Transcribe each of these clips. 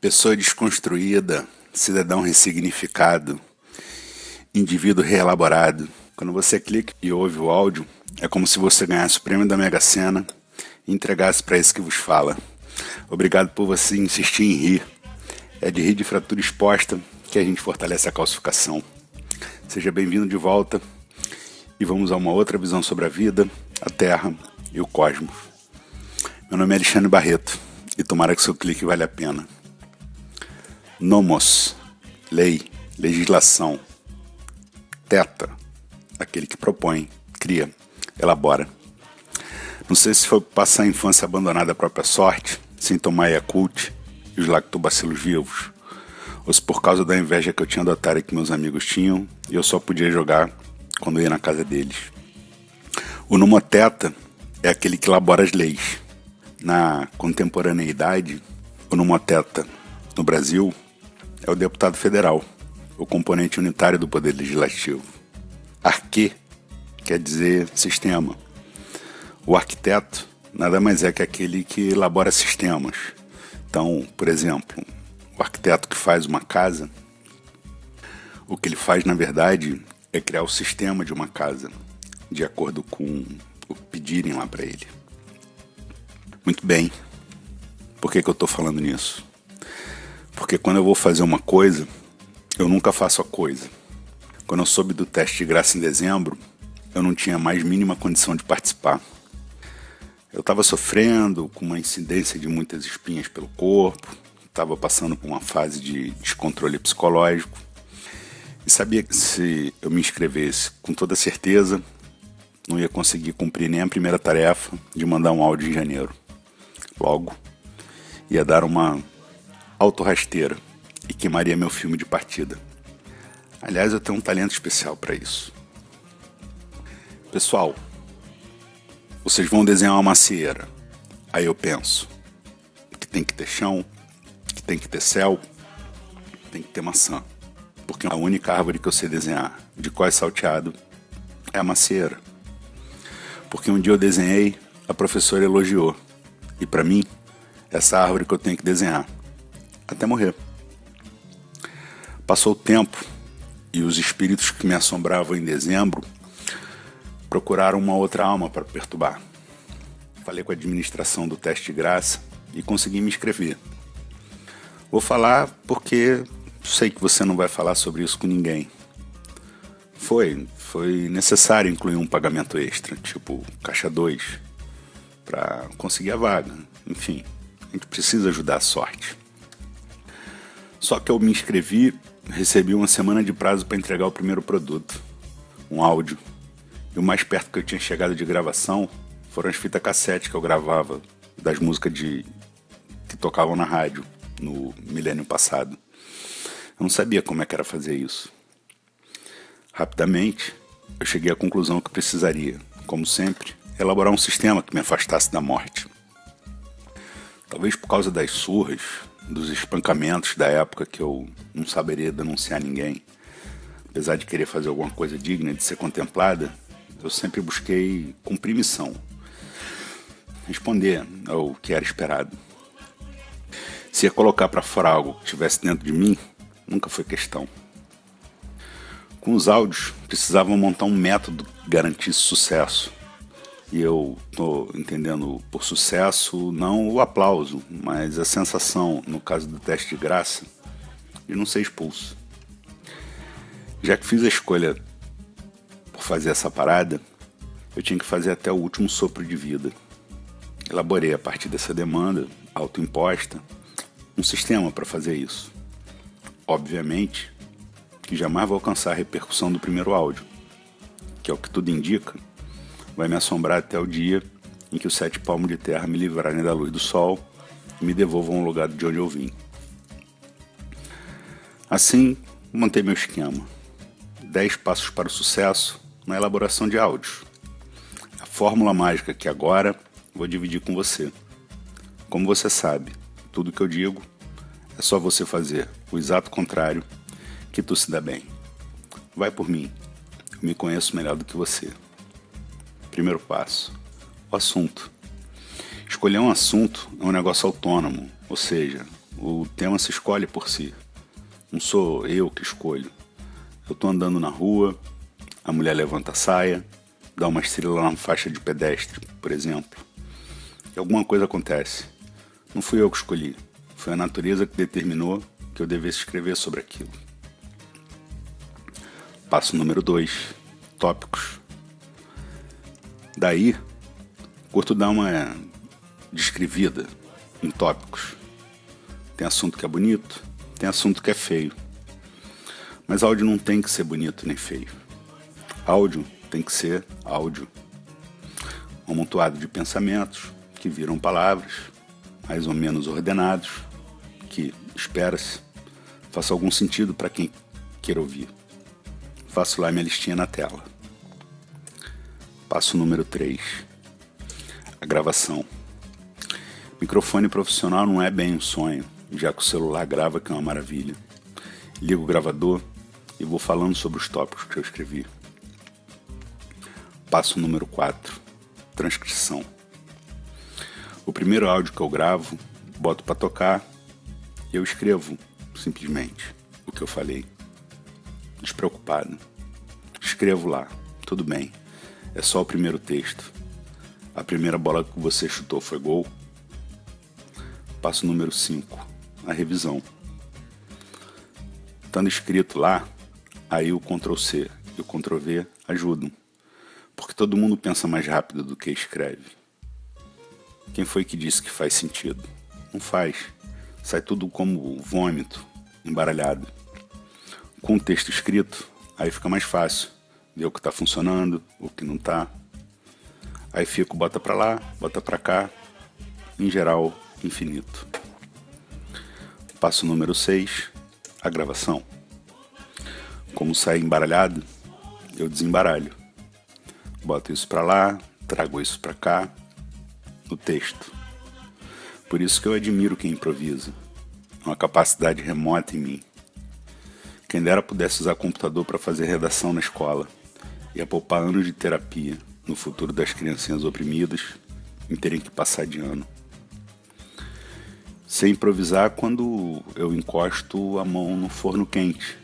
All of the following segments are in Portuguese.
Pessoa desconstruída, cidadão ressignificado, indivíduo reelaborado. Quando você clica e ouve o áudio, é como se você ganhasse o prêmio da Mega Sena e entregasse para esse que vos fala. Obrigado por você insistir em rir. É de rir de fratura exposta que a gente fortalece a calcificação. Seja bem-vindo de volta e vamos a uma outra visão sobre a vida, a Terra e o cosmos. Meu nome é Alexandre Barreto e tomara que seu clique vale a pena. Nomos, lei, legislação. Teta, aquele que propõe, cria, elabora. Não sei se foi passar a infância abandonada à própria sorte, sem tomar Yakult e os lactobacilos vivos, ou se por causa da inveja que eu tinha do Atari que meus amigos tinham e eu só podia jogar quando ia na casa deles. O Numoteta é aquele que elabora as leis. Na contemporaneidade, o Numoteta no Brasil é o deputado federal, o componente unitário do poder legislativo. Arque quer dizer sistema. O arquiteto nada mais é que aquele que elabora sistemas. Então, por exemplo, o arquiteto que faz uma casa, o que ele faz na verdade é criar o sistema de uma casa, de acordo com o que pedirem lá para ele. Muito bem. Por que, que eu estou falando nisso? Porque quando eu vou fazer uma coisa, eu nunca faço a coisa. Quando eu soube do teste de graça em dezembro, eu não tinha mais mínima condição de participar. Eu estava sofrendo com uma incidência de muitas espinhas pelo corpo, estava passando por uma fase de descontrole psicológico e sabia que se eu me inscrevesse com toda certeza, não ia conseguir cumprir nem a primeira tarefa de mandar um áudio em janeiro. Logo, ia dar uma autorrasteira e queimaria meu filme de partida. Aliás, eu tenho um talento especial para isso. Pessoal, vocês vão desenhar uma macieira. Aí eu penso que tem que ter chão, que tem que ter céu, tem que ter maçã. Porque a única árvore que eu sei desenhar de qual é salteado é a macieira. Porque um dia eu desenhei, a professora elogiou. E para mim, essa árvore que eu tenho que desenhar até morrer. Passou o tempo e os espíritos que me assombravam em dezembro procuraram uma outra alma para perturbar. Falei com a administração do teste de graça e consegui me inscrever. Vou falar porque sei que você não vai falar sobre isso com ninguém. Foi, foi necessário incluir um pagamento extra, tipo caixa 2, para conseguir a vaga. Enfim, a gente precisa ajudar a sorte. Só que eu me inscrevi, recebi uma semana de prazo para entregar o primeiro produto, um áudio. E o mais perto que eu tinha chegado de gravação foram as fitas cassete que eu gravava das músicas de que tocavam na rádio no milênio passado. Eu não sabia como é que era fazer isso. Rapidamente, eu cheguei à conclusão que precisaria, como sempre, elaborar um sistema que me afastasse da morte. Talvez por causa das surras, dos espancamentos da época que eu não saberia denunciar ninguém. Apesar de querer fazer alguma coisa digna de ser contemplada, eu sempre busquei cumprir missão. Responder ao que era esperado. Se ia colocar para fora algo que estivesse dentro de mim, nunca foi questão. Com os áudios, precisavam montar um método que garantisse sucesso e eu estou entendendo por sucesso não o aplauso, mas a sensação, no caso do teste de graça, de não ser expulso. Já que fiz a escolha por fazer essa parada, eu tinha que fazer até o último sopro de vida. Elaborei a partir dessa demanda autoimposta um sistema para fazer isso. Obviamente que jamais vou alcançar a repercussão do primeiro áudio, que é o que tudo indica vai me assombrar até o dia em que os sete palmos de terra me livrarem da luz do sol e me devolvam ao lugar de onde eu vim. Assim, montei meu esquema. Dez passos para o sucesso na elaboração de áudios. A fórmula mágica que agora vou dividir com você. Como você sabe, tudo que eu digo é só você fazer o exato contrário que tu se dá bem. Vai por mim. Eu me conheço melhor do que você. Primeiro passo: o assunto. Escolher um assunto é um negócio autônomo, ou seja, o tema se escolhe por si. Não sou eu que escolho. Eu tô andando na rua, a mulher levanta a saia, dá uma estrela na faixa de pedestre, por exemplo. E alguma coisa acontece. Não fui eu que escolhi. Foi a natureza que determinou que eu devesse escrever sobre aquilo. Passo número 2. Tópicos. Daí, curto dar uma descrevida em tópicos. Tem assunto que é bonito, tem assunto que é feio. Mas áudio não tem que ser bonito nem feio. Áudio tem que ser áudio. Um amontoado de pensamentos que viram palavras, mais ou menos ordenados, que, espera-se, faça algum sentido para quem queira ouvir. Faço lá minha listinha na tela. Passo número 3. A gravação. Microfone profissional não é bem um sonho, já que o celular grava que é uma maravilha. Ligo o gravador e vou falando sobre os tópicos que eu escrevi. Passo número 4. Transcrição. O primeiro áudio que eu gravo, boto para tocar e eu escrevo simplesmente o que eu falei. Despreocupado. Escrevo lá, tudo bem. É só o primeiro texto. A primeira bola que você chutou foi gol. Passo número 5. A revisão. Estando escrito lá, aí o Ctrl C e o Ctrl V ajudam. Porque todo mundo pensa mais rápido do que escreve. Quem foi que disse que faz sentido? Não faz. Sai tudo como vômito, embaralhado. Com o texto escrito, aí fica mais fácil ver o que está funcionando, o que não está. Aí fico, bota para lá, bota para cá, em geral, infinito. Passo número 6, a gravação. Como sai embaralhado, eu desembaralho. Boto isso para lá, trago isso para cá, no texto. Por isso que eu admiro quem improvisa. Uma capacidade remota em mim. Quem dera pudesse usar computador para fazer redação na escola. Ia poupar anos de terapia no futuro das criancinhas oprimidas em terem que passar de ano. Sei improvisar quando eu encosto a mão no forno quente.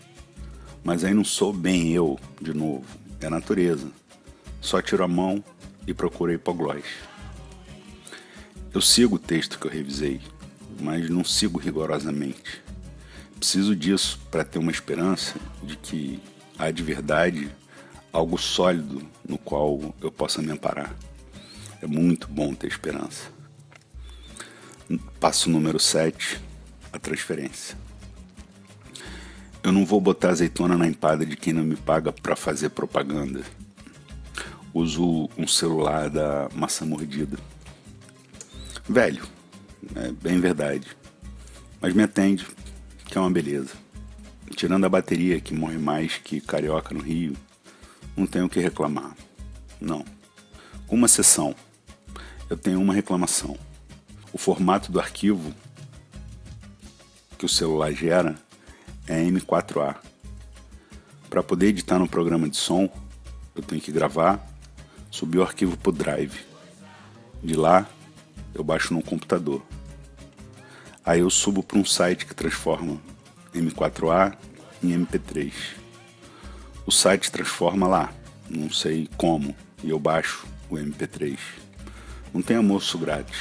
Mas aí não sou bem eu, de novo. É a natureza. Só tiro a mão e procuro hipoglós. Eu sigo o texto que eu revisei, mas não sigo rigorosamente. Preciso disso para ter uma esperança de que há de verdade algo sólido no qual eu possa me amparar. É muito bom ter esperança. Passo número 7, a transferência. Eu não vou botar azeitona na empada de quem não me paga para fazer propaganda. Uso um celular da maçã mordida. Velho, é bem verdade. Mas me atende, que é uma beleza. Tirando a bateria que morre mais que carioca no Rio, não tenho o que reclamar. Não. Uma exceção, eu tenho uma reclamação. O formato do arquivo que o celular gera é M4A. Para poder editar no programa de som, eu tenho que gravar, subir o arquivo para o Drive. De lá, eu baixo no computador. Aí eu subo para um site que transforma M4A em MP3. O site transforma lá, não sei como, e eu baixo o MP3. Não tem almoço grátis.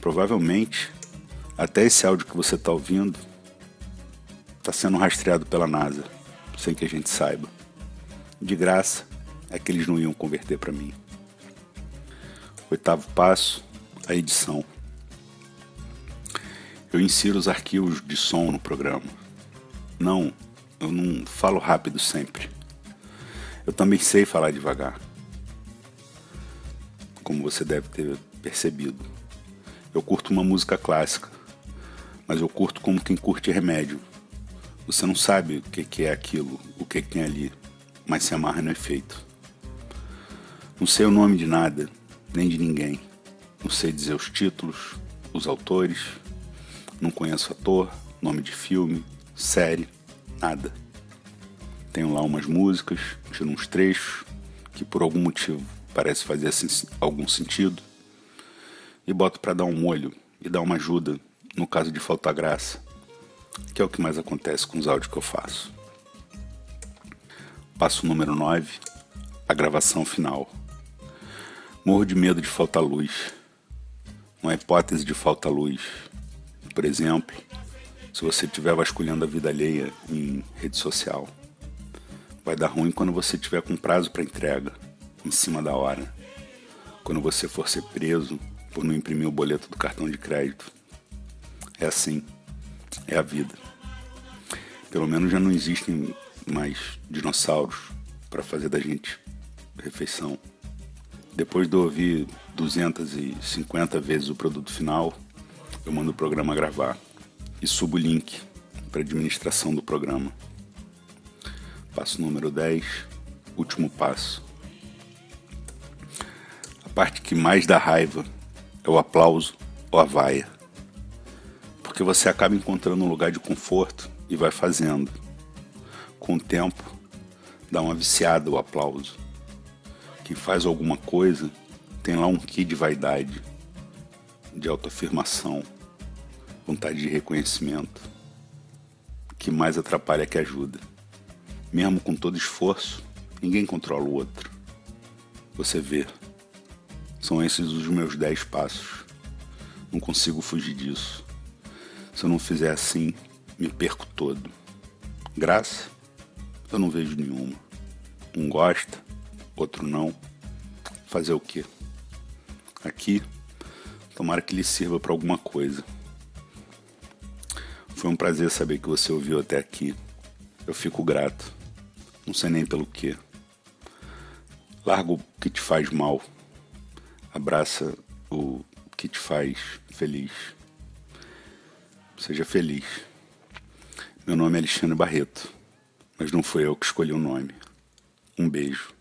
Provavelmente, até esse áudio que você está ouvindo está sendo rastreado pela NASA, sem que a gente saiba. De graça, é que eles não iam converter para mim. Oitavo passo, a edição eu insiro os arquivos de som no programa. Não, eu não falo rápido sempre. Eu também sei falar devagar. Como você deve ter percebido. Eu curto uma música clássica, mas eu curto como quem curte remédio. Você não sabe o que é aquilo, o que tem ali, mas se amarra no efeito. Não sei o nome de nada, nem de ninguém. Não sei dizer os títulos, os autores, não conheço ator, nome de filme, série, nada. Tenho lá umas músicas, tiro uns trechos que por algum motivo parece fazer algum sentido e boto para dar um olho e dar uma ajuda no caso de faltar graça, que é o que mais acontece com os áudios que eu faço. Passo número 9, a gravação final. Morro de medo de faltar luz. Uma hipótese de falta luz. Por exemplo, se você estiver vasculhando a vida alheia em rede social. Vai dar ruim quando você tiver com prazo para entrega, em cima da hora. Quando você for ser preso por não imprimir o boleto do cartão de crédito. É assim, é a vida. Pelo menos já não existem mais dinossauros para fazer da gente refeição. Depois de ouvir 250 vezes o produto final, eu mando o programa gravar e subo o link para administração do programa. Passo número 10, último passo. A parte que mais dá raiva é o aplauso ou a vaia. Porque você acaba encontrando um lugar de conforto e vai fazendo. Com o tempo, dá uma viciada o aplauso. Quem faz alguma coisa tem lá um quê de vaidade, de autoafirmação, vontade de reconhecimento. Que mais atrapalha que ajuda. Mesmo com todo esforço, ninguém controla o outro. Você vê. São esses os meus dez passos. Não consigo fugir disso. Se eu não fizer assim, me perco todo. Graça? Eu não vejo nenhuma. Um gosta, outro não. Fazer o quê? Aqui, tomara que lhe sirva para alguma coisa. Foi um prazer saber que você ouviu até aqui. Eu fico grato. Não sei nem pelo que. Larga o que te faz mal. Abraça o que te faz feliz. Seja feliz. Meu nome é Alexandre Barreto, mas não foi eu que escolhi o nome. Um beijo.